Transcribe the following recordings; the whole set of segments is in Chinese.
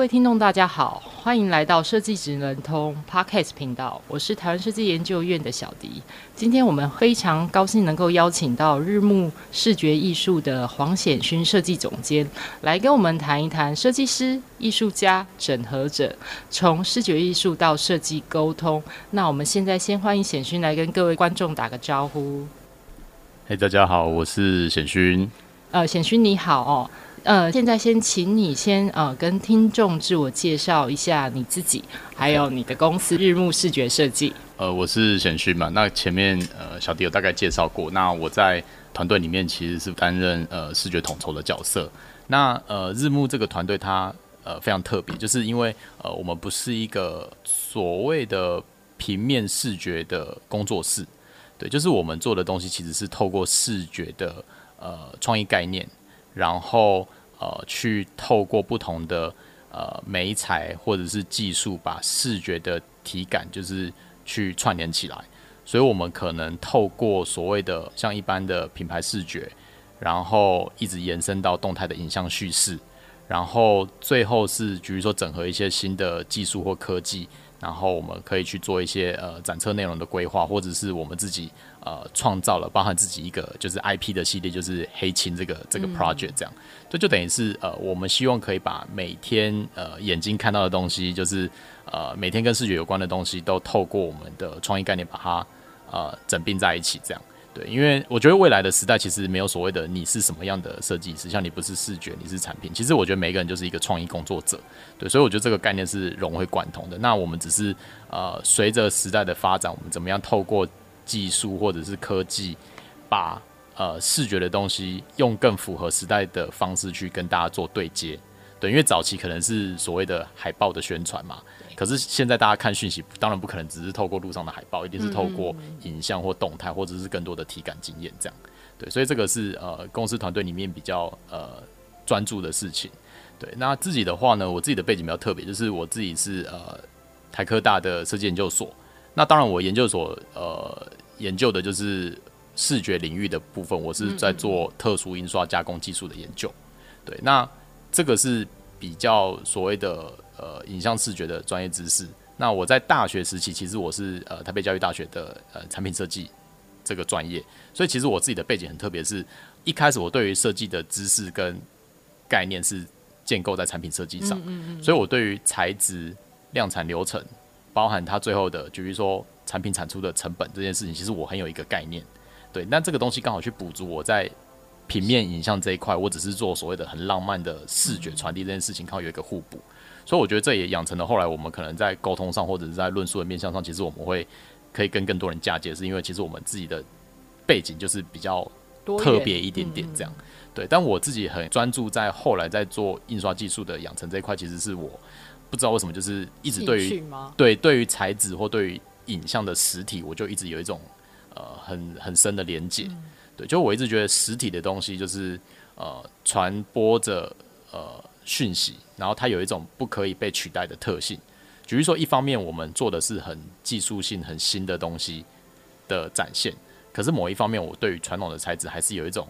位听众，大家好，欢迎来到设计职能通 Podcast 频道，我是台湾设计研究院的小迪。今天我们非常高兴能够邀请到日暮视觉艺术的黄显勋设计总监来跟我们谈一谈设计师、艺术家、整合者从视觉艺术到设计沟通。那我们现在先欢迎显勋来跟各位观众打个招呼。嘿，大家好，我是显勋。呃，显勋你好哦。呃，现在先请你先呃跟听众自我介绍一下你自己，还有你的公司日暮视觉设计。呃，我是贤勋嘛，那前面呃小迪有大概介绍过，那我在团队里面其实是担任呃视觉统筹的角色。那呃日暮这个团队它呃非常特别，就是因为呃我们不是一个所谓的平面视觉的工作室，对，就是我们做的东西其实是透过视觉的呃创意概念。然后呃，去透过不同的呃媒材或者是技术，把视觉的体感就是去串联起来。所以，我们可能透过所谓的像一般的品牌视觉，然后一直延伸到动态的影像叙事，然后最后是比如说整合一些新的技术或科技。然后我们可以去做一些呃展车内容的规划，或者是我们自己呃创造了包含自己一个就是 IP 的系列，就是黑青这个这个 project 这样，这、嗯、就等于是呃我们希望可以把每天呃眼睛看到的东西，就是呃每天跟视觉有关的东西，都透过我们的创意概念把它呃整并在一起这样。对，因为我觉得未来的时代其实没有所谓的你是什么样的设计师，像你不是视觉，你是产品。其实我觉得每个人就是一个创意工作者，对，所以我觉得这个概念是融会贯通的。那我们只是呃，随着时代的发展，我们怎么样透过技术或者是科技，把呃视觉的东西用更符合时代的方式去跟大家做对接。对，因为早期可能是所谓的海报的宣传嘛。可是现在大家看讯息，当然不可能只是透过路上的海报，一定是透过影像或动态，或者是更多的体感经验这样。对，所以这个是呃公司团队里面比较呃专注的事情。对，那自己的话呢，我自己的背景比较特别，就是我自己是呃台科大的设计研究所。那当然我研究所呃研究的就是视觉领域的部分，我是在做特殊印刷加工技术的研究。对，那这个是比较所谓的。呃，影像视觉的专业知识。那我在大学时期，其实我是呃台北教育大学的呃产品设计这个专业，所以其实我自己的背景很特别，是一开始我对于设计的知识跟概念是建构在产品设计上，嗯嗯所以我对于材质、量产流程，包含它最后的，就比如说产品产出的成本这件事情，其实我很有一个概念。对，那这个东西刚好去补足我在平面影像这一块，我只是做所谓的很浪漫的视觉传递这件事情，刚好有一个互补。所以我觉得这也养成了后来我们可能在沟通上或者是在论述的面向上，其实我们会可以跟更多人嫁接，是因为其实我们自己的背景就是比较特别一点点这样。对，但我自己很专注在后来在做印刷技术的养成这一块，其实是我不知道为什么就是一直对于对对于材质或对于影像的实体，我就一直有一种呃很很深的连结。对，就我一直觉得实体的东西就是呃传播着呃。讯息，然后它有一种不可以被取代的特性。举例说，一方面我们做的是很技术性、很新的东西的展现，可是某一方面，我对于传统的材质还是有一种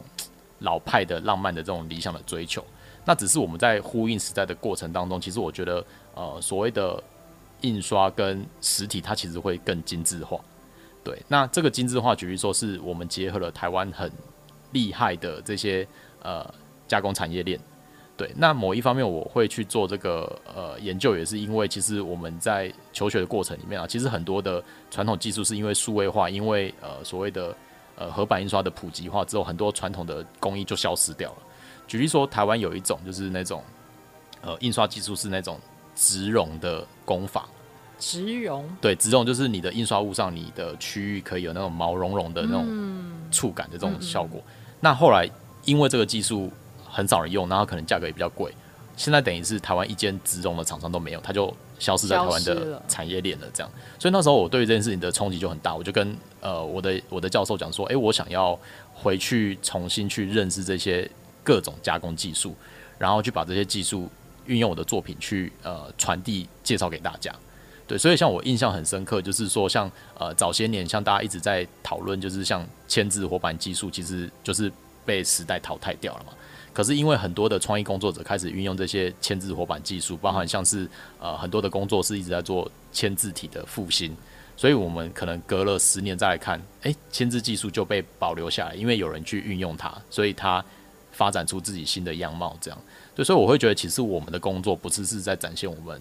老派的浪漫的这种理想的追求。那只是我们在呼应时代的过程当中，其实我觉得，呃，所谓的印刷跟实体，它其实会更精致化。对，那这个精致化，举例说，是我们结合了台湾很厉害的这些呃加工产业链。对，那某一方面我会去做这个呃研究，也是因为其实我们在求学的过程里面啊，其实很多的传统技术是因为数位化，因为呃所谓的呃合版印刷的普及化之后，很多传统的工艺就消失掉了。举例说，台湾有一种就是那种呃印刷技术是那种植绒的工法，植绒，对，植绒就是你的印刷物上你的区域可以有那种毛茸茸的那种触感的这种效果。那后来因为这个技术。很少人用，然后可能价格也比较贵。现在等于是台湾一间植绒的厂商都没有，它就消失在台湾的产业链了。这样，所以那时候我对于这件事情的冲击就很大，我就跟呃我的我的教授讲说，哎、欸，我想要回去重新去认识这些各种加工技术，然后去把这些技术运用我的作品去呃传递介绍给大家。对，所以像我印象很深刻，就是说像呃早些年像大家一直在讨论，就是像签字活板技术，其实就是被时代淘汰掉了嘛。可是因为很多的创意工作者开始运用这些铅字活板技术，包含像是呃很多的工作室一直在做铅字体的复兴，所以我们可能隔了十年再来看，诶，铅字技术就被保留下来，因为有人去运用它，所以它发展出自己新的样貌。这样，对，所以我会觉得其实我们的工作不是是在展现我们。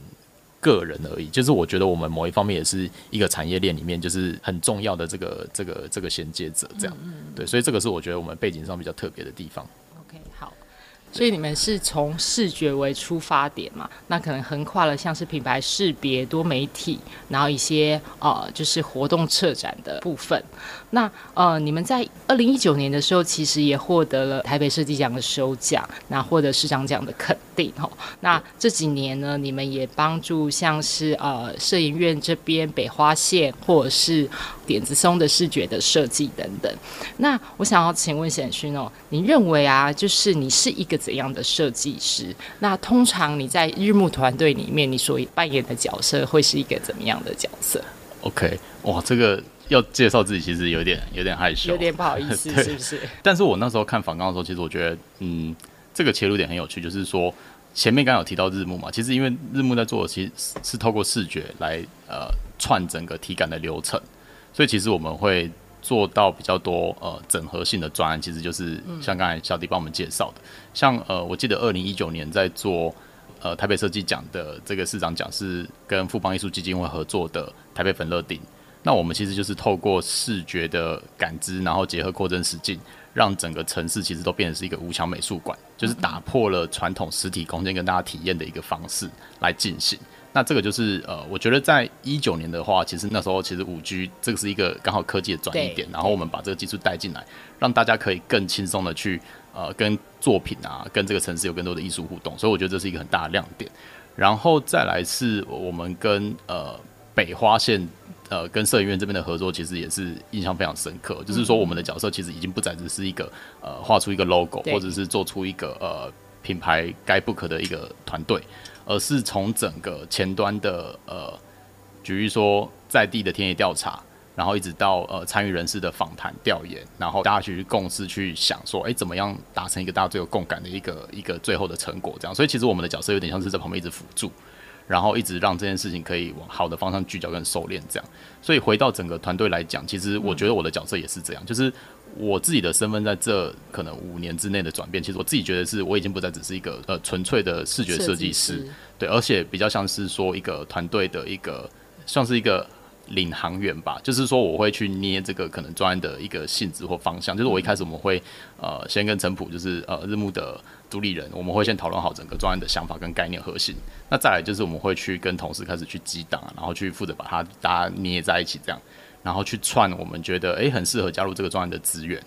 个人而已，就是我觉得我们某一方面也是一个产业链里面就是很重要的这个这个这个衔接者，这样，对，所以这个是我觉得我们背景上比较特别的地方。所以你们是从视觉为出发点嘛？那可能横跨了像是品牌识别、多媒体，然后一些呃，就是活动策展的部分。那呃，你们在二零一九年的时候，其实也获得了台北设计奖的首奖，那获得市长奖的肯定哦。那这几年呢，你们也帮助像是呃摄影院这边北花线，或者是点子松的视觉的设计等等。那我想要请问显勋哦，你认为啊，就是你是一个怎样的设计师？那通常你在日暮团队里面，你所扮演的角色会是一个怎么样的角色？OK，哇，这个要介绍自己其实有点有点害羞，有点不好意思，是不是？但是我那时候看访纲的时候，其实我觉得，嗯，这个切入点很有趣，就是说前面刚刚有提到日暮嘛，其实因为日暮在做的其实是，是透过视觉来呃串整个体感的流程，所以其实我们会。做到比较多呃整合性的专案，其实就是像刚才小迪帮我们介绍的，嗯、像呃我记得二零一九年在做呃台北设计奖的这个市长奖是跟富邦艺术基金会合作的台北粉乐町，那我们其实就是透过视觉的感知，然后结合扩增实境，让整个城市其实都变成是一个无墙美术馆，就是打破了传统实体空间跟大家体验的一个方式来进行。那这个就是呃，我觉得在一九年的话，其实那时候其实五 G 这个是一个刚好科技的转移点，然后我们把这个技术带进来，让大家可以更轻松的去呃跟作品啊，跟这个城市有更多的艺术互动，所以我觉得这是一个很大的亮点。然后再来是我们跟呃北花线呃跟摄影院这边的合作，其实也是印象非常深刻，就是说我们的角色其实已经不再只是一个呃画出一个 logo，或者是做出一个呃品牌该不可的一个团队。而是从整个前端的呃，举例说在地的田野调查，然后一直到呃参与人士的访谈调研，然后大家去共识去想说，哎，怎么样达成一个大家最有共感的一个一个最后的成果？这样，所以其实我们的角色有点像是在旁边一直辅助，然后一直让这件事情可以往好的方向聚焦跟收敛这样。所以回到整个团队来讲，其实我觉得我的角色也是这样，就是。我自己的身份在这可能五年之内的转变，其实我自己觉得是我已经不再只是一个呃纯粹的视觉设计师，对，而且比较像是说一个团队的一个像是一个领航员吧，就是说我会去捏这个可能专案的一个性质或方向，就是我一开始我们会呃先跟陈普就是呃日暮的独立人，我们会先讨论好整个专案的想法跟概念核心，那再来就是我们会去跟同事开始去激荡，然后去负责把它大家捏在一起这样。然后去串我们觉得诶很适合加入这个专案的资源，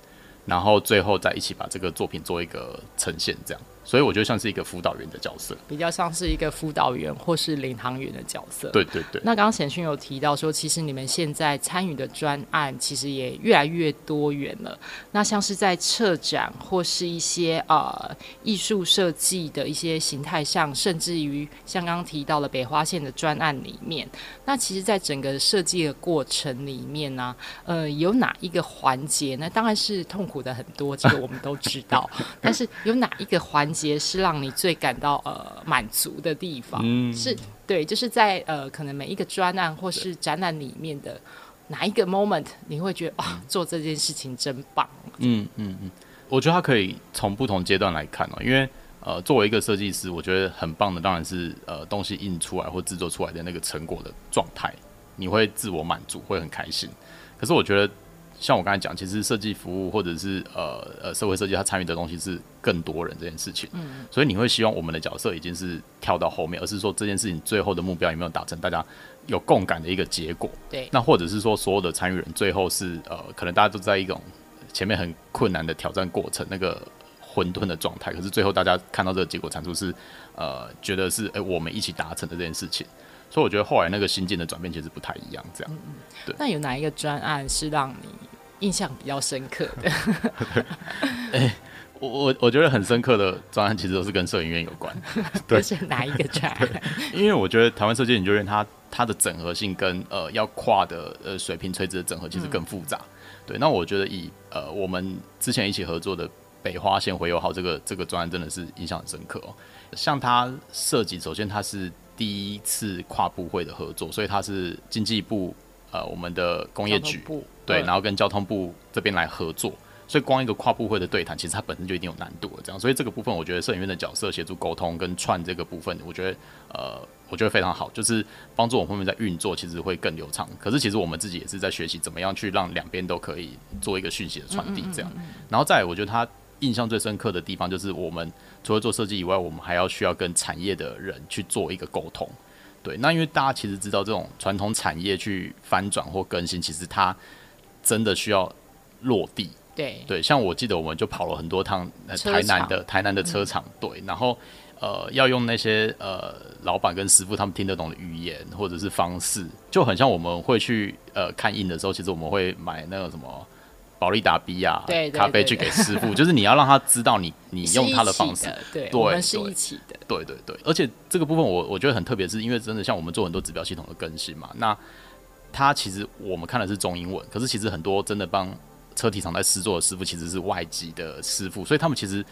然后最后再一起把这个作品做一个呈现，这样。所以我觉得像是一个辅导员的角色，比较像是一个辅导员或是领航员的角色。对对对。那刚刚显勋有提到说，其实你们现在参与的专案其实也越来越多元了。那像是在策展或是一些呃艺术设计的一些形态上，甚至于像刚刚提到了北花线的专案里面，那其实，在整个设计的过程里面呢、啊，呃，有哪一个环节？那当然是痛苦的很多，这个我们都知道。但是有哪一个环？节是让你最感到呃满足的地方，嗯、是对，就是在呃可能每一个专案或是展览里面的哪一个 moment，你会觉得哇，做这件事情真棒。嗯嗯嗯，我觉得它可以从不同阶段来看哦，因为呃作为一个设计师，我觉得很棒的当然是呃东西印出来或制作出来的那个成果的状态，你会自我满足，会很开心。可是我觉得。像我刚才讲，其实设计服务或者是呃呃社会设计，它参与的东西是更多人这件事情。嗯，所以你会希望我们的角色已经是跳到后面，而是说这件事情最后的目标有没有达成，大家有共感的一个结果。对，那或者是说所有的参与人最后是呃，可能大家都在一种前面很困难的挑战过程，那个混沌的状态，可是最后大家看到这个结果产出是，呃，觉得是哎、欸、我们一起达成的这件事情，所以我觉得后来那个心境的转变其实不太一样，这样。嗯嗯。对。那有哪一个专案是让你印象比较深刻的？哎、欸，我我我觉得很深刻的专案其实都是跟摄影院有关。对。是哪一个专案？因为我觉得台湾设计研究院它它的整合性跟呃要跨的呃水平垂直的整合其实更复杂。嗯对，那我觉得以呃我们之前一起合作的北花线回游号这个这个专案真的是印象很深刻哦。像它设计，首先它是第一次跨部会的合作，所以它是经济部呃我们的工业局对，然后跟交通部这边来合作，所以光一个跨部会的对谈，其实它本身就一定有难度了。这样，所以这个部分我觉得摄影院的角色协助沟通跟串这个部分，我觉得呃。我觉得非常好，就是帮助我们后面在运作，其实会更流畅。可是其实我们自己也是在学习怎么样去让两边都可以做一个讯息的传递，这样。然后再，我觉得他印象最深刻的地方就是，我们除了做设计以外，我们还要需要跟产业的人去做一个沟通。对，那因为大家其实知道，这种传统产业去翻转或更新，其实它真的需要落地。对。对，像我记得我们就跑了很多趟台南的台南的车厂，对，然后。呃，要用那些呃老板跟师傅他们听得懂的语言或者是方式，就很像我们会去呃看印的时候，其实我们会买那个什么保利达 B 啊，对咖啡去给师傅，就是你要让他知道你你用他的方式，对，对，我们是一起的，对对对，而且这个部分我我觉得很特别，是因为真的像我们做很多指标系统的更新嘛，那他其实我们看的是中英文，可是其实很多真的帮车体厂在试做的师傅其实是外籍的师傅，所以他们其实。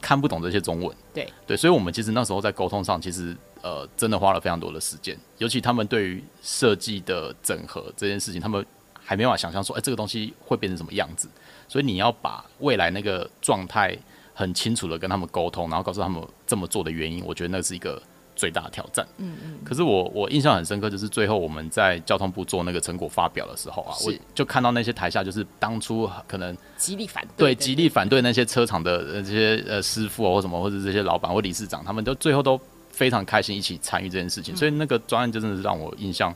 看不懂这些中文，对对，所以我们其实那时候在沟通上，其实呃真的花了非常多的时间。尤其他们对于设计的整合这件事情，他们还没办法想象说，哎、欸，这个东西会变成什么样子。所以你要把未来那个状态很清楚的跟他们沟通，然后告诉他们这么做的原因。我觉得那是一个。最大的挑战，嗯嗯，可是我我印象很深刻，就是最后我们在交通部做那个成果发表的时候啊，我就看到那些台下就是当初可能极力反对，对，极力反对那些车厂的这些呃师傅或什么，或者这些老板或理事长，他们都最后都非常开心一起参与这件事情，所以那个专案就真的是让我印象。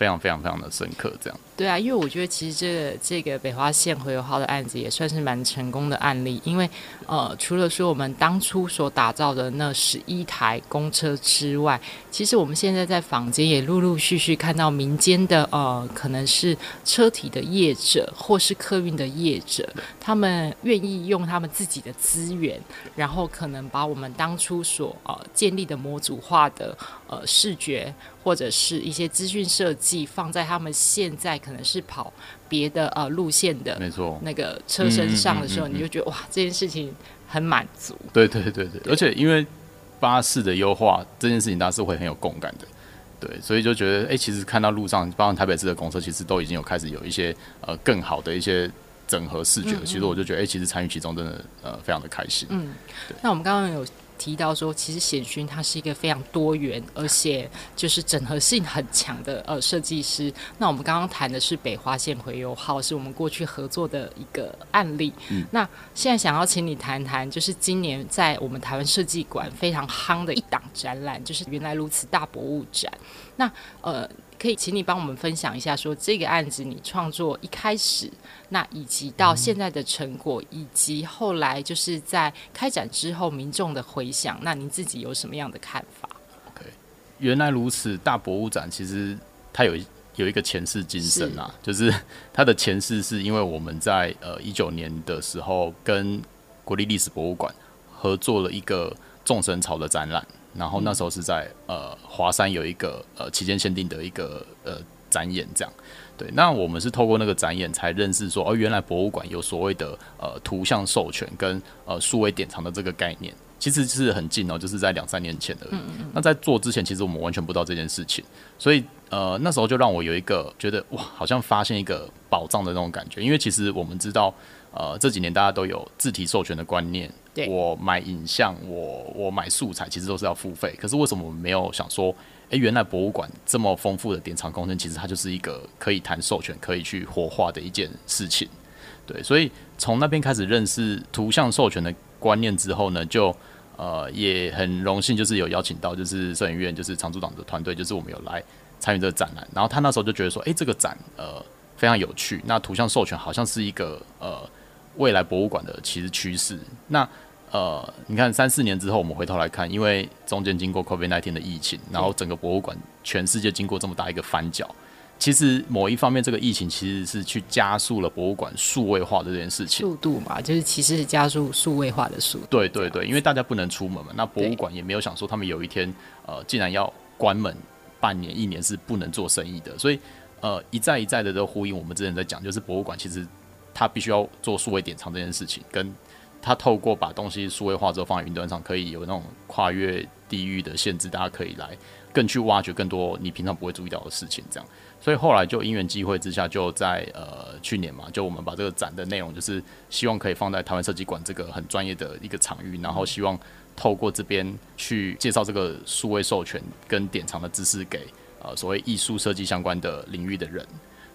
非常非常非常的深刻，这样。对啊，因为我觉得其实这个这个北花线回游号的案子也算是蛮成功的案例，因为呃，除了说我们当初所打造的那十一台公车之外，其实我们现在在坊间也陆陆续续看到民间的呃，可能是车体的业者或是客运的业者，他们愿意用他们自己的资源，然后可能把我们当初所呃建立的模组化的呃视觉。或者是一些资讯设计放在他们现在可能是跑别的呃路线的，没错，那个车身上的时候，你就觉得哇，这件事情很满足。对对对对，对，而且因为巴士的优化这件事情，大家是会很有共感的。对，所以就觉得哎、欸，其实看到路上，包括台北市的公车，其实都已经有开始有一些呃更好的一些整合视觉。嗯嗯，其实我就觉得哎、欸，其实参与其中真的呃非常的开心。嗯，那我们刚刚有。提到说，其实显勋他是一个非常多元，而且就是整合性很强的呃设计师。那我们刚刚谈的是北花线回游号，是我们过去合作的一个案例。嗯，那现在想要请你谈谈，就是今年在我们台湾设计馆非常夯的一档展览，就是原来如此大博物展。那呃。可以，请你帮我们分享一下，说这个案子你创作一开始，那以及到现在的成果，以及后来就是在开展之后民众的回响，那您自己有什么样的看法？OK，原来如此大博物展，其实它有有一个前世今生啊，就是它的前世是因为我们在呃一九年的时候跟国立历史博物馆合作了一个众神潮的展览。然后那时候是在呃华山有一个呃期间限定的一个呃展演，这样，对。那我们是透过那个展演才认识说，哦，原来博物馆有所谓的呃图像授权跟呃数位典藏的这个概念，其实是很近哦，就是在两三年前的。嗯嗯。那在做之前，其实我们完全不知道这件事情，所以呃那时候就让我有一个觉得哇，好像发现一个宝藏的那种感觉，因为其实我们知道。呃，这几年大家都有自体授权的观念。对，我买影像，我我买素材，其实都是要付费。可是为什么我们没有想说，诶，原来博物馆这么丰富的典藏空间，其实它就是一个可以谈授权、可以去活化的一件事情。对，所以从那边开始认识图像授权的观念之后呢，就呃也很荣幸，就是有邀请到就是摄影院就是常驻党的团队，就是我们有来参与这个展览。然后他那时候就觉得说，诶，这个展呃非常有趣。那图像授权好像是一个呃。未来博物馆的其实趋势，那呃，你看三四年之后，我们回头来看，因为中间经过 COVID-19 的疫情，然后整个博物馆全世界经过这么大一个翻搅。其实某一方面，这个疫情其实是去加速了博物馆数位化的这件事情。速度嘛，就是其实是加速数位化的速度。对对对，因为大家不能出门嘛，那博物馆也没有想说他们有一天呃，竟然要关门半年一年是不能做生意的，所以呃一再一再的都呼应我们之前在讲，就是博物馆其实他必须要做数位典藏这件事情，跟他透过把东西数位化之后放在云端上，可以有那种跨越地域的限制，大家可以来更去挖掘更多你平常不会注意到的事情，这样。所以后来就因缘际会之下，就在呃去年嘛，就我们把这个展的内容，就是希望可以放在台湾设计馆这个很专业的一个场域，然后希望透过这边去介绍这个数位授权跟典藏的知识给呃所谓艺术设计相关的领域的人。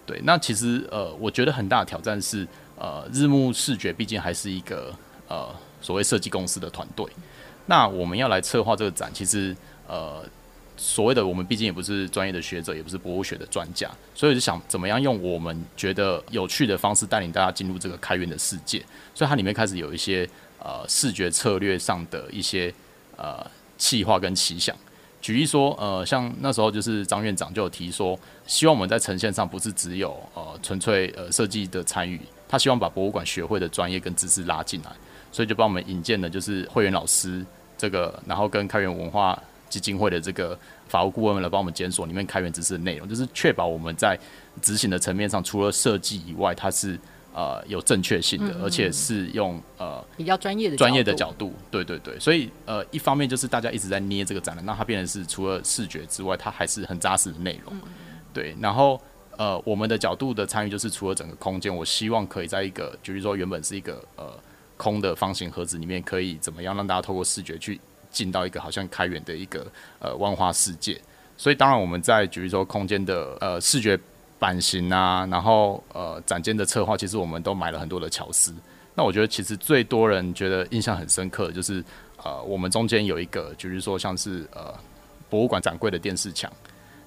对，那其实呃我觉得很大的挑战是呃日暮视觉毕竟还是一个呃所谓设计公司的团队，那我们要来策划这个展，其实呃。所谓的我们毕竟也不是专业的学者，也不是博物学的专家，所以就想怎么样用我们觉得有趣的方式带领大家进入这个开源的世界。所以它里面开始有一些呃视觉策略上的一些呃企划跟奇想。举例说，呃，像那时候就是张院长就有提说，希望我们在呈现上不是只有呃纯粹呃设计的参与，他希望把博物馆学会的专业跟知识拉进来，所以就帮我们引荐的就是会员老师这个，然后跟开源文化。基金会的这个法务顾问来帮我们检索里面开源知识的内容，就是确保我们在执行的层面上，除了设计以外，它是呃有正确性的，而且是用呃比较专业的专业的角度。对对对，所以呃一方面就是大家一直在捏这个展览，那它变成是除了视觉之外，它还是很扎实的内容。对，然后呃我们的角度的参与就是除了整个空间，我希望可以在一个，就是说原本是一个呃空的方形盒子里面，可以怎么样让大家透过视觉去。进到一个好像开源的一个呃万花世界，所以当然我们在比如说空间的呃视觉版型啊，然后呃展间的策划，其实我们都买了很多的巧思。那我觉得其实最多人觉得印象很深刻就是呃我们中间有一个，就是说像是呃博物馆展柜的电视墙，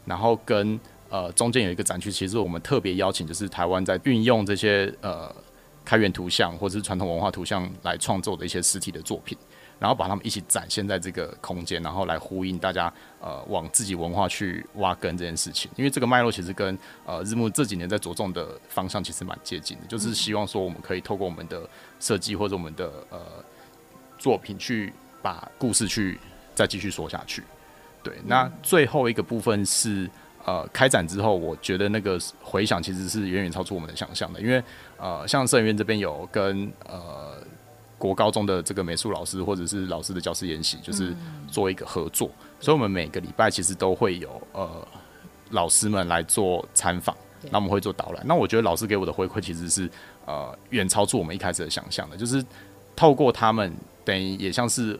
然后跟呃中间有一个展区，其实我们特别邀请就是台湾在运用这些呃开源图像或者是传统文化图像来创作的一些实体的作品。然后把他们一起展现在这个空间，然后来呼应大家呃往自己文化去挖根这件事情。因为这个脉络其实跟呃日暮这几年在着重的方向其实蛮接近的，就是希望说我们可以透过我们的设计或者我们的呃作品去把故事去再继续说下去。对，那最后一个部分是呃开展之后，我觉得那个回响其实是远远超出我们的想象的，因为呃像摄影院这边有跟呃。国高中的这个美术老师或者是老师的教师研习，就是做一个合作，嗯、所以我们每个礼拜其实都会有呃老师们来做参访，那我们会做导览。那我觉得老师给我的回馈其实是呃远超出我们一开始的想象的，就是透过他们，等于也像是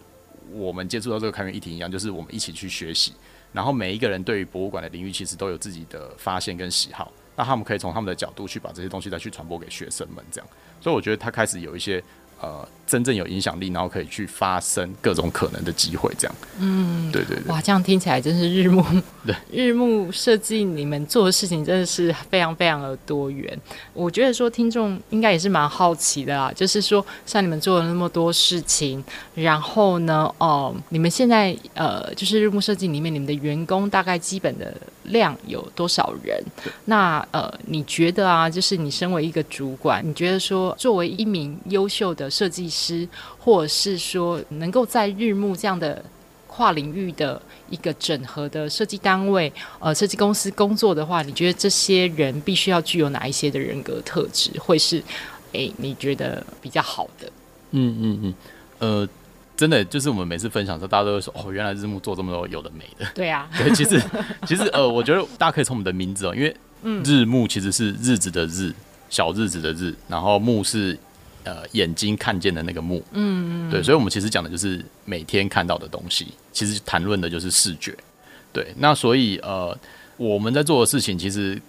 我们接触到这个开源议题一样，就是我们一起去学习，然后每一个人对于博物馆的领域其实都有自己的发现跟喜好，那他们可以从他们的角度去把这些东西再去传播给学生们，这样，所以我觉得他开始有一些。呃，真正有影响力，然后可以去发生各种可能的机会，这样。嗯，对对对。哇，这样听起来真是日暮。对，日暮设计你们做的事情真的是非常非常的多元。我觉得说听众应该也是蛮好奇的啦，就是说像你们做了那么多事情，然后呢，哦、呃，你们现在呃，就是日暮设计里面你们的员工大概基本的量有多少人？那呃，你觉得啊，就是你身为一个主管，你觉得说作为一名优秀的设计师，或者是说能够在日暮这样的跨领域的一个整合的设计单位、呃设计公司工作的话，你觉得这些人必须要具有哪一些的人格特质，会是诶你觉得比较好的？嗯嗯嗯，呃，真的就是我们每次分享的时候，大家都会说哦，原来日暮做这么多有的没的。对啊，对，其实其实呃，我觉得大家可以从我们的名字哦，因为日暮其实是日子的日，小日子的日，然后暮是。呃，眼睛看见的那个目，嗯，对，所以，我们其实讲的就是每天看到的东西，其实谈论的就是视觉，对。那所以，呃，我们在做的事情，其实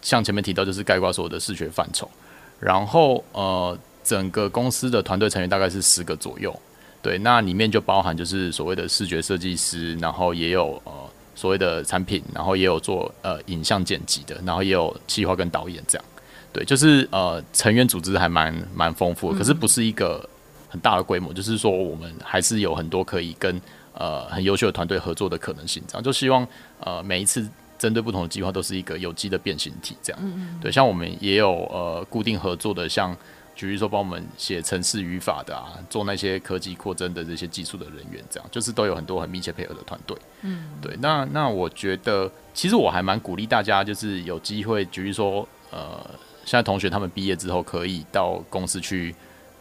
像前面提到，就是概括所有的视觉范畴。然后，呃，整个公司的团队成员大概是十个左右，对。那里面就包含就是所谓的视觉设计师，然后也有呃所谓的产品，然后也有做呃影像剪辑的，然后也有企划跟导演这样。对，就是呃，成员组织还蛮蛮丰富的，可是不是一个很大的规模，就是说我们还是有很多可以跟呃很优秀的团队合作的可能性。这样就希望呃每一次针对不同的计划都是一个有机的变形体。这样，嗯嗯对，像我们也有呃固定合作的，像举例说帮我们写程式语法的啊，做那些科技扩增的这些技术的人员，这样就是都有很多很密切配合的团队。嗯，对，那那我觉得其实我还蛮鼓励大家，就是有机会，举例说呃。现在同学他们毕业之后可以到公司去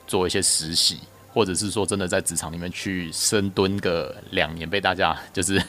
做一些实习，或者是说真的在职场里面去深蹲个两年，被大家就是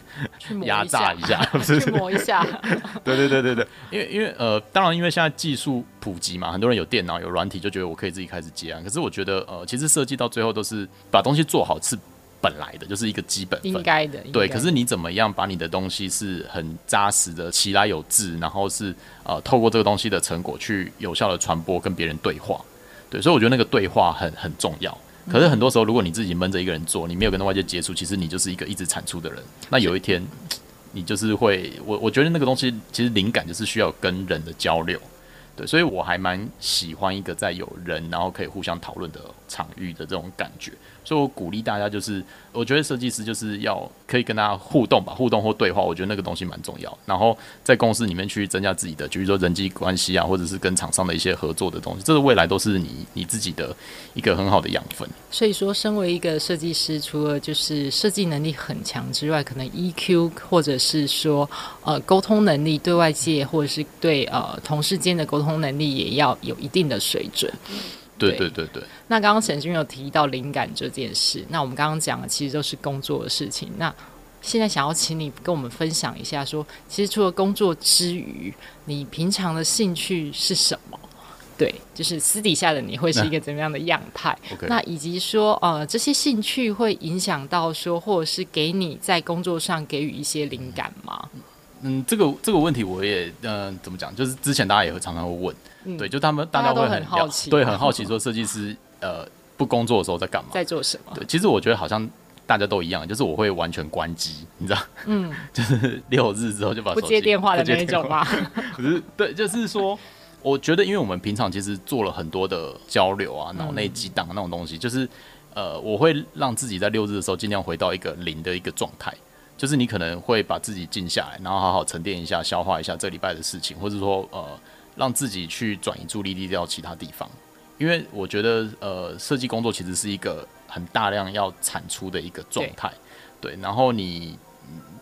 压榨一下，去磨一下。对对对对对，因为因为呃，当然因为现在技术普及嘛，很多人有电脑有软体，就觉得我可以自己开始接案。可是我觉得呃，其实设计到最后都是把东西做好是本来的，就是一个基本应该的。对，可是你怎么样把你的东西是很扎实的，起来有致，然后是呃透过这个东西的成果去有效的传播，跟别人对话。对，所以我觉得那个对话很很重要。可是很多时候，如果你自己闷着一个人做，你没有跟外界接触，其实你就是一个一直产出的人。那有一天，你就是会，我我觉得那个东西其实灵感就是需要跟人的交流。对，所以我还蛮喜欢一个在有人，然后可以互相讨论的场域的这种感觉。所以我鼓励大家，就是我觉得设计师就是要可以跟大家互动吧，互动或对话，我觉得那个东西蛮重要。然后在公司里面去增加自己的，比如说人际关系啊，或者是跟厂商的一些合作的东西，这个未来都是你你自己的一个很好的养分。所以说，身为一个设计师，除了就是设计能力很强之外，可能 EQ 或者是说呃沟通能力，对外界或者是对呃同事间的沟通能力也要有一定的水准。对对对对。那刚刚沈君有提到灵感这件事，那我们刚刚讲的其实都是工作的事情。那现在想要请你跟我们分享一下说，说其实除了工作之余，你平常的兴趣是什么？对，就是私底下的你会是一个怎么样的样态？那, okay. 那以及说，呃，这些兴趣会影响到说，或者是给你在工作上给予一些灵感吗？嗯，这个这个问题我也，嗯、呃，怎么讲？就是之前大家也会常常会问。嗯、对，就他们大家会很，很好奇，对，很好奇说设计师呃不工作的时候在干嘛，在做什么？对，其实我觉得好像大家都一样，就是我会完全关机，你知道？嗯，就是六日之后就把手机不接电话的那种吗？可是，对，就是说，我觉得因为我们平常其实做了很多的交流啊，脑内激荡那种东西，嗯、就是呃，我会让自己在六日的时候尽量回到一个零的一个状态，就是你可能会把自己静下来，然后好好沉淀一下，消化一下这礼拜的事情，或者说呃。让自己去转移注意力到其他地方，因为我觉得，呃，设计工作其实是一个很大量要产出的一个状态，对。然后你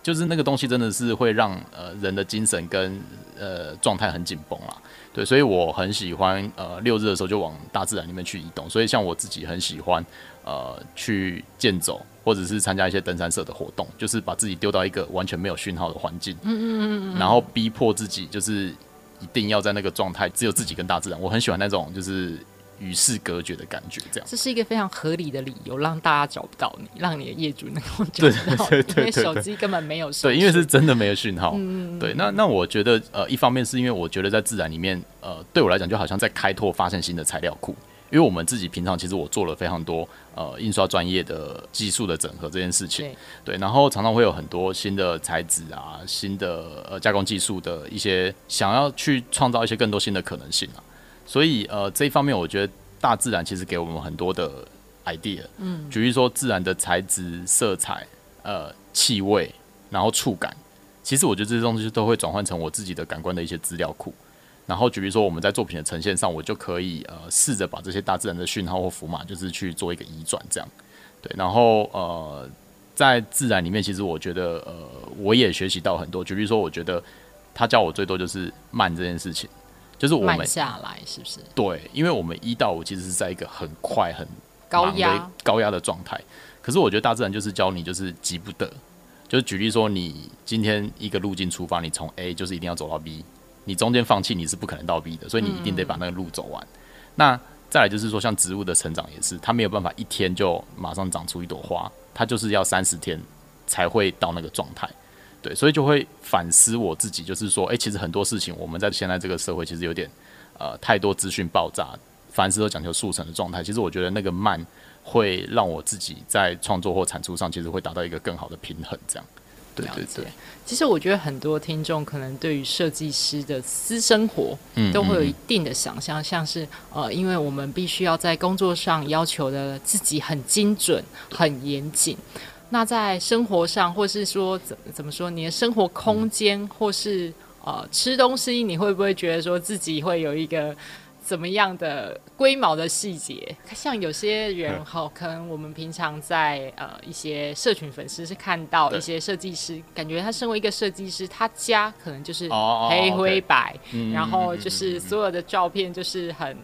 就是那个东西，真的是会让呃人的精神跟呃状态很紧绷啦，对。所以我很喜欢呃六日的时候就往大自然里面去移动。所以像我自己很喜欢呃去健走，或者是参加一些登山社的活动，就是把自己丢到一个完全没有讯号的环境，嗯嗯嗯嗯，然后逼迫自己就是。一定要在那个状态，只有自己跟大自然。我很喜欢那种就是与世隔绝的感觉，这样。这是一个非常合理的理由，让大家找不到你，让你的业主能够找不到你，因为手机根本没有对，因为是真的没有讯号。嗯，对。那那我觉得，呃，一方面是因为我觉得在自然里面，呃，对我来讲就好像在开拓、发现新的材料库。因为我们自己平常其实我做了非常多呃印刷专业的技术的整合这件事情，对，对，然后常常会有很多新的材质啊、新的呃加工技术的一些想要去创造一些更多新的可能性啊，所以呃这一方面我觉得大自然其实给我们很多的 idea，嗯，举例说自然的材质、色彩、呃气味，然后触感，其实我觉得这些东西都会转换成我自己的感官的一些资料库。然后，举例说，我们在作品的呈现上，我就可以呃试着把这些大自然的讯号或符码，就是去做一个移转，这样。对，然后呃，在自然里面，其实我觉得呃，我也学习到很多。举例说，我觉得他教我最多就是慢这件事情，就是我们慢下来，是不是？对，因为我们一到五其实是在一个很快、很高压、高压的状态。可是我觉得大自然就是教你，就是急不得。就是举例说，你今天一个路径出发，你从 A 就是一定要走到 B。你中间放弃，你是不可能到 B 的，所以你一定得把那个路走完。嗯、那再来就是说，像植物的成长也是，它没有办法一天就马上长出一朵花，它就是要三十天才会到那个状态。对，所以就会反思我自己，就是说，诶、欸，其实很多事情我们在现在这个社会，其实有点呃太多资讯爆炸，凡事都讲求速成的状态。其实我觉得那个慢会让我自己在创作或产出上，其实会达到一个更好的平衡，这样。对对对。其实我觉得很多听众可能对于设计师的私生活，都会有一定的想象，嗯嗯、像是呃，因为我们必须要在工作上要求的自己很精准、很严谨。那在生活上，或是说怎怎么说，你的生活空间，嗯、或是呃吃东西，你会不会觉得说自己会有一个？怎么样的龟毛的细节？像有些人哈，可能我们平常在呃一些社群粉丝是看到一些设计师，感觉他身为一个设计师，他家可能就是黑灰白，然后就是所有的照片就是很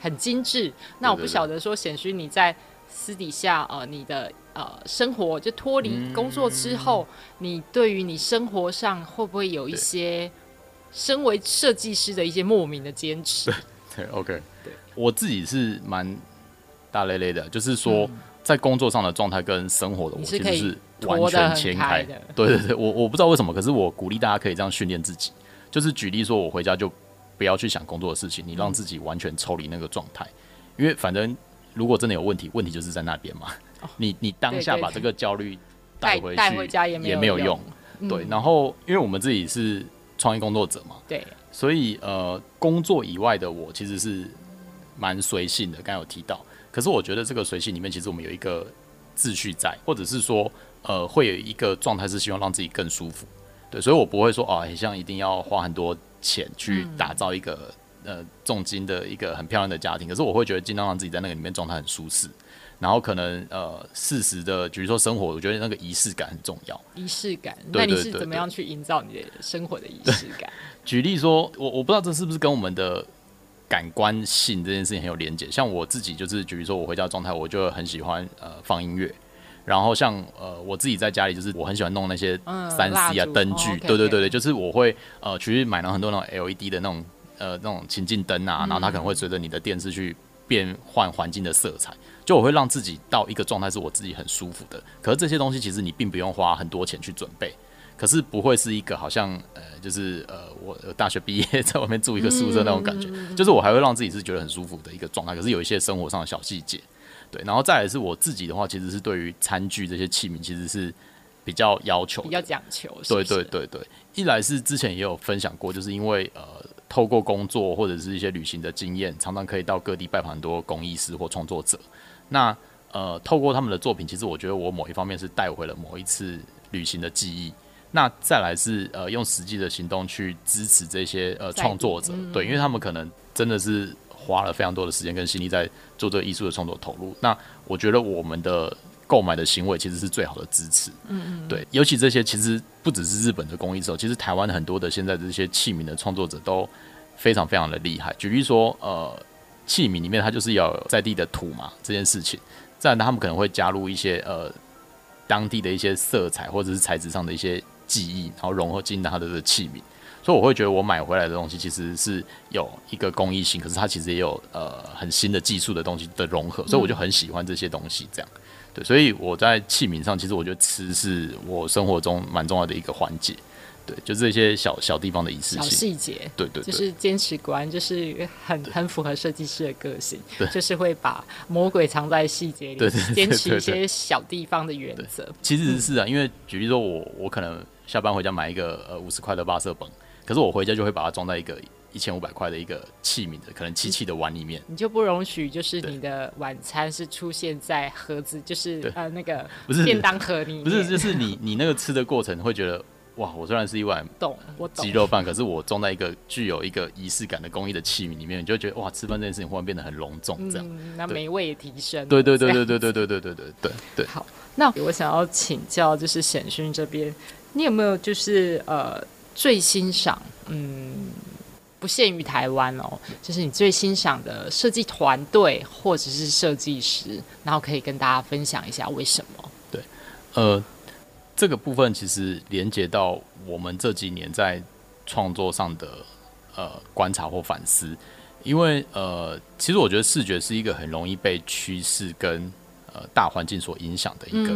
很精致。那我不晓得说显勋你在私底下呃你的呃生活就脱离工作之后，你对于你生活上会不会有一些身为设计师的一些莫名的坚持？对，OK，对，我自己是蛮大咧咧的，就是说在工作上的状态跟生活的我其实是完全切开。的。对对对，我我不知道为什么，可是我鼓励大家可以这样训练自己，就是举例说，我回家就不要去想工作的事情，你让自己完全抽离那个状态，因为反正如果真的有问题，问题就是在那边嘛。你你当下把这个焦虑带回去带回家也没有用。对，然后因为我们自己是创意工作者嘛，对。所以，呃，工作以外的我其实是蛮随性的，刚有提到。可是我觉得这个随性里面，其实我们有一个秩序在，或者是说，呃，会有一个状态是希望让自己更舒服。对，所以我不会说，哦，很像一定要花很多钱去打造一个、呃重金的一个很漂亮的家庭。可是我会觉得，尽量让自己在那个里面状态很舒适。然后可能呃适时的，比如说生活，我觉得那个仪式感很重要。仪式感，那你是怎么样去营造你的生活的仪式感？举例说，我我不知道这是不是跟我们的感官性这件事情很有连结。像我自己就是，比如说我回家状态，我就很喜欢呃放音乐。然后像呃我自己在家里，就是我很喜欢弄那些三 C 啊灯具，对对对对，就是我会呃去买了很多那种 LED 的那种呃那种情境灯啊，然后它可能会随着你的电视去变换环境的色彩。就我会让自己到一个状态是我自己很舒服的，可是这些东西其实你并不用花很多钱去准备，可是不会是一个好像呃就是呃我大学毕业在外面住一个宿舍那种感觉，就是我还会让自己是觉得很舒服的一个状态。可是有一些生活上的小细节，对，然后再来是我自己的话，其实是对于餐具这些器皿其实是比较要求，比较讲求。对对对对，一来是之前也有分享过，就是因为呃透过工作或者是一些旅行的经验，常常可以到各地拜访很多工艺师或创作者。那呃，透过他们的作品，其实我觉得我某一方面是带回了某一次旅行的记忆。那再来是呃，用实际的行动去支持这些呃创作者，对，因为他们可能真的是花了非常多的时间跟心力在做这个艺术的创作投入。那我觉得我们的购买的行为其实是最好的支持。嗯嗯，对，尤其这些其实不只是日本的工艺手，其实台湾很多的现在这些器皿的创作者都非常非常的厉害。举例说，呃。器皿里面，它就是要在地的土嘛，这件事情。再来，他们可能会加入一些呃当地的一些色彩或者是材质上的一些技艺，然后融合进到它的这个器皿。所以我会觉得我买回来的东西其实是有一个公益性，可是它其实也有呃很新的技术的东西的融合，所以我就很喜欢这些东西。这样，对，所以我在器皿上，其实我觉得吃是我生活中蛮重要的一个环节。对，就这些小小地方的仪式性、小细节，对，对对，就是坚持观，就是很很符合设计师的个性，对，就是会把魔鬼藏在细节里，对，坚持一些小地方的原则。其实是啊，因为举例说我，我我可能下班回家买一个呃五十块的八色本，可是我回家就会把它装在一个一千五百块的一个器皿的可能漆器的碗里面，你就不容许就是你的晚餐是出现在盒子，就是呃那个不是便当盒里面，不是就是你你那个吃的过程会觉得。哇！我虽然是一碗鸡肉饭，可是我装在一个具有一个仪式感的工艺的器皿里面，你就会觉得哇，吃饭这件事情忽然变得很隆重，这样，嗯、那美味也提升。对对对对对对对对对对对对。好，那我想要请教，就是显勋这边，你有没有就是呃最欣赏，嗯，不限于台湾哦，就是你最欣赏的设计团队或者是设计师，然后可以跟大家分享一下为什么？对，呃。这个部分其实连接到我们这几年在创作上的呃观察或反思，因为呃，其实我觉得视觉是一个很容易被趋势跟呃大环境所影响的一个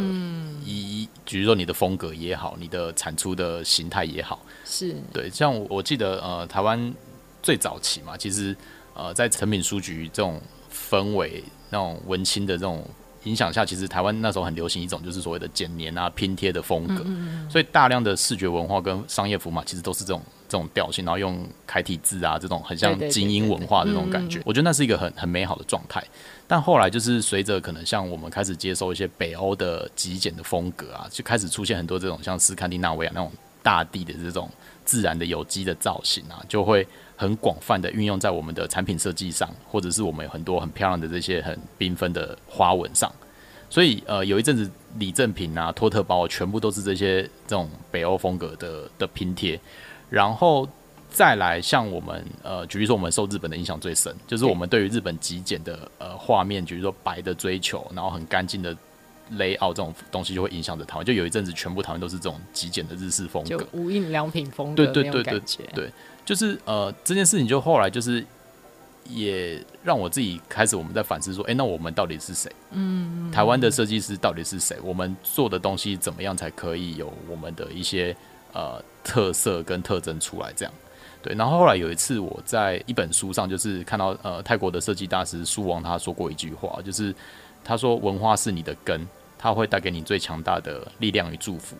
一，嗯、比如说你的风格也好，你的产出的形态也好，是对。像我，我记得呃，台湾最早期嘛，其实呃，在成品书局这种氛围、那种文青的这种影响下，其实台湾那时候很流行一种就是所谓的剪黏啊、拼贴的风格，所以大量的视觉文化跟商业符码其实都是这种这种调性，然后用楷体字啊这种很像精英文化的那种感觉，我觉得那是一个很很美好的状态。但后来就是随着可能像我们开始接受一些北欧的极简的风格啊，就开始出现很多这种像斯堪的纳维亚那种大地的这种自然的有机的造型啊，就会。很广泛的运用在我们的产品设计上，或者是我们有很多很漂亮的这些很缤纷的花纹上，所以呃有一阵子礼赠品啊、托特包全部都是这些这种北欧风格的的拼贴，然后再来像我们呃，举例说我们受日本的影响最深，就是我们对于日本极简的呃画面，比如说白的追求，然后很干净的 layout 这种东西就会影响着台湾，就有一阵子全部台湾都是这种极简的日式风格，就无印良品风格，对对对对对。就是呃，这件事情就后来就是也让我自己开始我们在反思说，哎、欸，那我们到底是谁？嗯，台湾的设计师到底是谁？我们做的东西怎么样才可以有我们的一些呃特色跟特征出来？这样对。然后后来有一次我在一本书上，就是看到呃泰国的设计大师苏王他说过一句话，就是他说文化是你的根，他会带给你最强大的力量与祝福。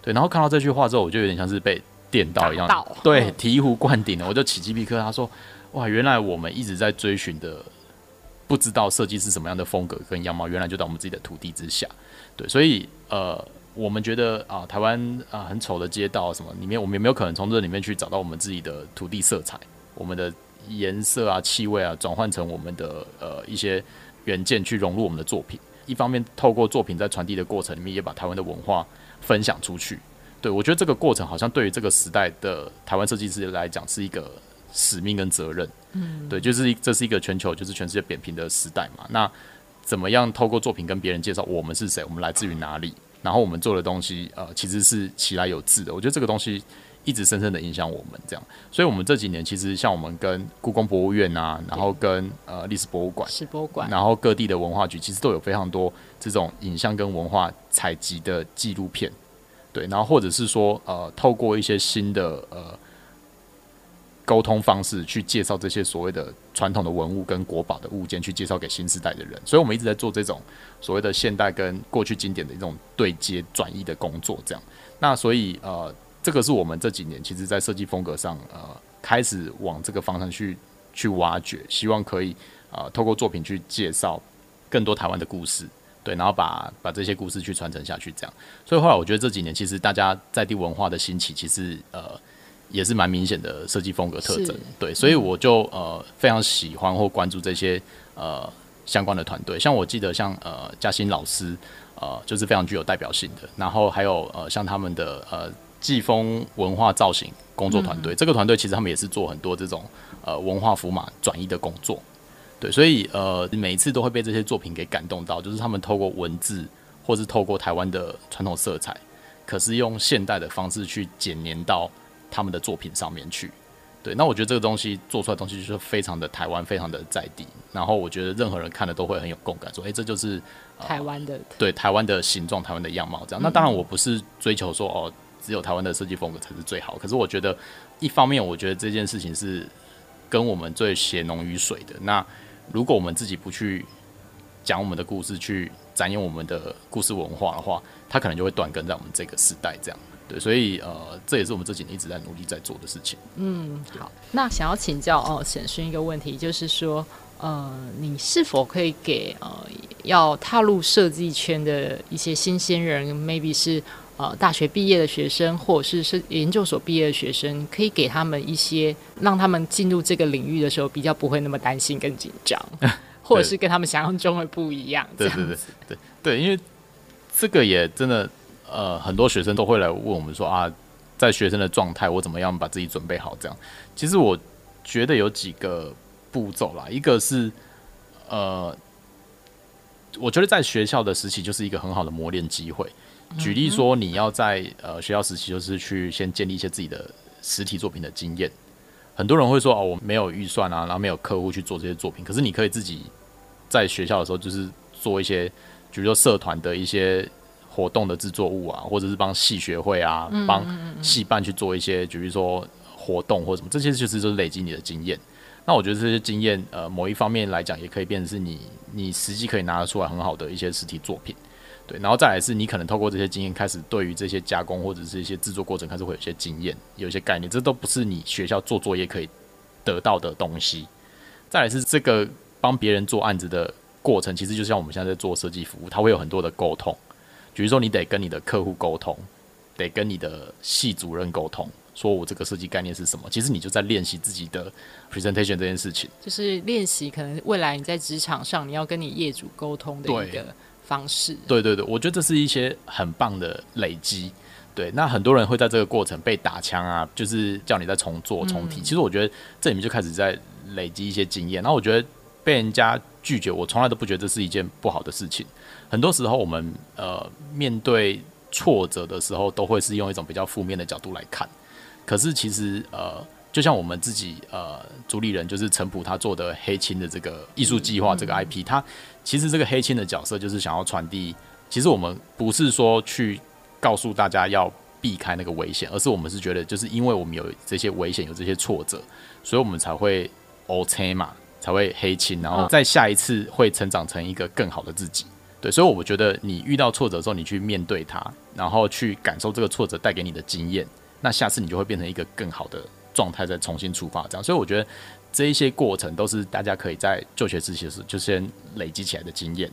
对。然后看到这句话之后，我就有点像是被。电到一样，对，醍醐灌顶了，我就起鸡皮疙瘩。说：“哇，原来我们一直在追寻的，不知道设计是什么样的风格跟样貌，原来就在我们自己的土地之下。”对，所以呃，我们觉得啊，台湾啊很丑的街道什么里面，我们有没有可能从这里面去找到我们自己的土地色彩，我们的颜色啊、气味啊，转换成我们的呃一些元件去融入我们的作品。一方面，透过作品在传递的过程里面，也把台湾的文化分享出去。对，我觉得这个过程好像对于这个时代的台湾设计师来讲是一个使命跟责任。嗯，对，就是这是一个全球就是全世界扁平的时代嘛。那怎么样透过作品跟别人介绍我们是谁，我们来自于哪里，然后我们做的东西呃其实是其来有自的。我觉得这个东西一直深深的影响我们这样。所以，我们这几年其实像我们跟故宫博物院啊，然后跟呃历史博物馆、史博物馆，然后各地的文化局，其实都有非常多这种影像跟文化采集的纪录片。对，然后或者是说，呃，透过一些新的呃沟通方式去介绍这些所谓的传统的文物跟国宝的物件，去介绍给新时代的人。所以，我们一直在做这种所谓的现代跟过去经典的一种对接转移的工作。这样，那所以呃，这个是我们这几年其实在设计风格上呃开始往这个方向去去挖掘，希望可以呃透过作品去介绍更多台湾的故事。对，然后把把这些故事去传承下去，这样。所以后来我觉得这几年其实大家在地文化的兴起，其实呃也是蛮明显的设计风格特征。对，所以我就呃非常喜欢或关注这些呃相关的团队。像我记得像呃嘉欣老师，呃就是非常具有代表性的。然后还有呃像他们的呃季风文化造型工作团队，嗯、这个团队其实他们也是做很多这种呃文化符码转移的工作。对，所以呃，每一次都会被这些作品给感动到，就是他们透过文字，或是透过台湾的传统色彩，可是用现代的方式去剪黏到他们的作品上面去。对，那我觉得这个东西做出来的东西就是非常的台湾，非常的在地。然后我觉得任何人看了都会很有共感，说，哎，这就是、呃、台湾的，对，台湾的形状，台湾的样貌这样。那当然，我不是追求说哦，只有台湾的设计风格才是最好。可是我觉得，一方面，我觉得这件事情是跟我们最血浓于水的。那如果我们自己不去讲我们的故事，去展演我们的故事文化的话，它可能就会断根在我们这个时代。这样对，所以呃，这也是我们这几年一直在努力在做的事情。嗯，好，那想要请教哦，沈勋一个问题，就是说，呃，你是否可以给呃要踏入设计圈的一些新鲜人，maybe 是？呃，大学毕业的学生，或者是是研究所毕业的学生，可以给他们一些，让他们进入这个领域的时候比较不会那么担心跟紧张，或者是跟他们想象中的不一样。对对对对对，因为这个也真的，呃，很多学生都会来问我们说啊，在学生的状态，我怎么样把自己准备好？这样，其实我觉得有几个步骤啦，一个是呃，我觉得在学校的时期就是一个很好的磨练机会。举例说，你要在呃学校时期，就是去先建立一些自己的实体作品的经验。很多人会说哦，我没有预算啊，然后没有客户去做这些作品。可是你可以自己在学校的时候，就是做一些，比如说社团的一些活动的制作物啊，或者是帮系学会啊，帮系办去做一些，比如说活动或什么，这些其实就是累积你的经验。那我觉得这些经验，呃，某一方面来讲，也可以变成是你你实际可以拿得出来很好的一些实体作品。对，然后再来是你可能透过这些经验，开始对于这些加工或者是一些制作过程，开始会有一些经验，有一些概念，这都不是你学校做作业可以得到的东西。再来是这个帮别人做案子的过程，其实就像我们现在在做设计服务，它会有很多的沟通。比如说，你得跟你的客户沟通，得跟你的系主任沟通，说我这个设计概念是什么。其实你就在练习自己的 presentation 这件事情，就是练习可能未来你在职场上你要跟你业主沟通的一个方式。对对对，我觉得这是一些很棒的累积。对，那很多人会在这个过程被打枪啊，就是叫你再重做重提。嗯、其实我觉得这里面就开始在累积一些经验。然后我觉得被人家拒绝，我从来都不觉得这是一件不好的事情。很多时候我们呃面对挫折的时候，都会是用一种比较负面的角度来看。可是其实呃，就像我们自己呃主理人就是陈普他做的黑青的这个艺术计划这个 IP，他其实这个黑青的角色就是想要传递，其实我们不是说去告诉大家要避开那个危险，而是我们是觉得就是因为我们有这些危险，有这些挫折，所以我们才会 OK 嘛，才会黑青，然后在下一次会成长成一个更好的自己。对，所以我觉得你遇到挫折之后，你去面对它，然后去感受这个挫折带给你的经验，那下次你就会变成一个更好的状态，再重新出发。这样，所以我觉得这一些过程都是大家可以在就学之前是就先累积起来的经验。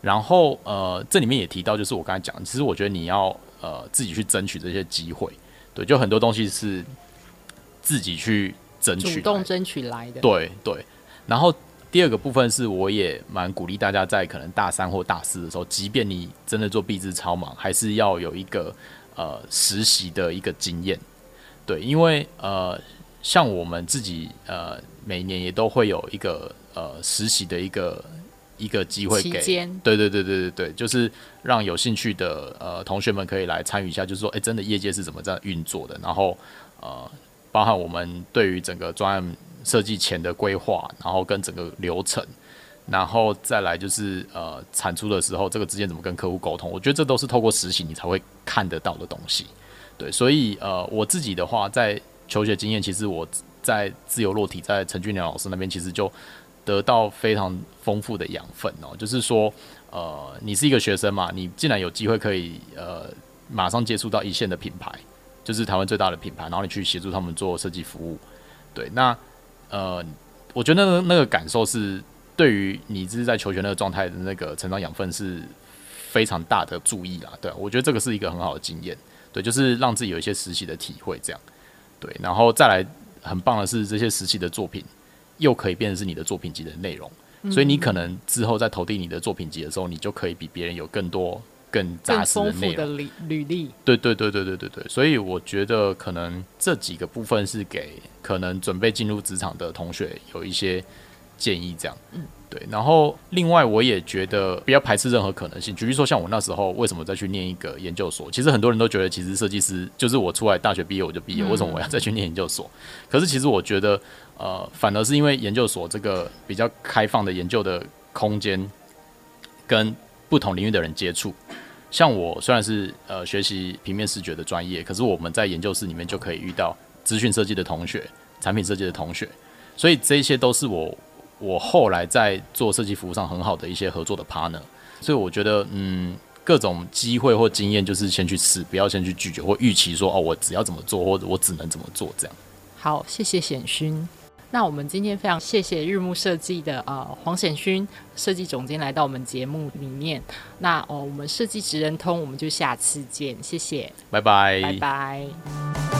然后呃，这里面也提到，就是我刚才讲，其实我觉得你要呃自己去争取这些机会。对，就很多东西是自己去争取，主动争取来的。对对，然后。第二个部分是，我也蛮鼓励大家在可能大三或大四的时候，即便你真的做毕制超忙，还是要有一个呃实习的一个经验。对，因为呃像我们自己呃每年也都会有一个呃实习的一个一个机会给，对对对对对对，就是让有兴趣的呃同学们可以来参与一下，就是说，哎，真的业界是怎么这样运作的，然后呃包含我们对于整个专案。设计前的规划，然后跟整个流程，然后再来就是呃产出的时候，这个之间怎么跟客户沟通？我觉得这都是透过实习你才会看得到的东西。对，所以呃我自己的话，在求学经验，其实我在自由落体，在陈俊良老师那边，其实就得到非常丰富的养分哦。就是说，呃，你是一个学生嘛，你既然有机会可以呃马上接触到一线的品牌，就是台湾最大的品牌，然后你去协助他们做设计服务，对，那。呃，我觉得那个那个感受是对于你只是在求学那个状态的那个成长养分是非常大的注意啦。对，我觉得这个是一个很好的经验。对，就是让自己有一些实习的体会，这样。对，然后再来很棒的是这些实习的作品又可以变成是你的作品集的内容，所以你可能之后在投递你的作品集的时候，你就可以比别人有更多。更扎实的内容，的履履历，对对对对对对对，所以我觉得可能这几个部分是给可能准备进入职场的同学有一些建议，这样，嗯，对。然后另外我也觉得不要排斥任何可能性，举例说像我那时候为什么再去念一个研究所？其实很多人都觉得，其实设计师就是我出来大学毕业我就毕业，为什么我要再去念研究所？可是其实我觉得，呃，反而是因为研究所这个比较开放的研究的空间，跟不同领域的人接触。像我虽然是呃学习平面视觉的专业，可是我们在研究室里面就可以遇到资讯设计的同学、产品设计的同学，所以这些都是我我后来在做设计服务上很好的一些合作的 partner。所以我觉得，嗯，各种机会或经验就是先去试，不要先去拒绝或预期说哦，我只要怎么做或者我只能怎么做这样。好，谢谢显勋。那我们今天非常谢谢日暮设计的呃黄显勋设计总监来到我们节目里面。那哦，我们设计职人通，我们就下次见，谢谢，拜拜，拜拜。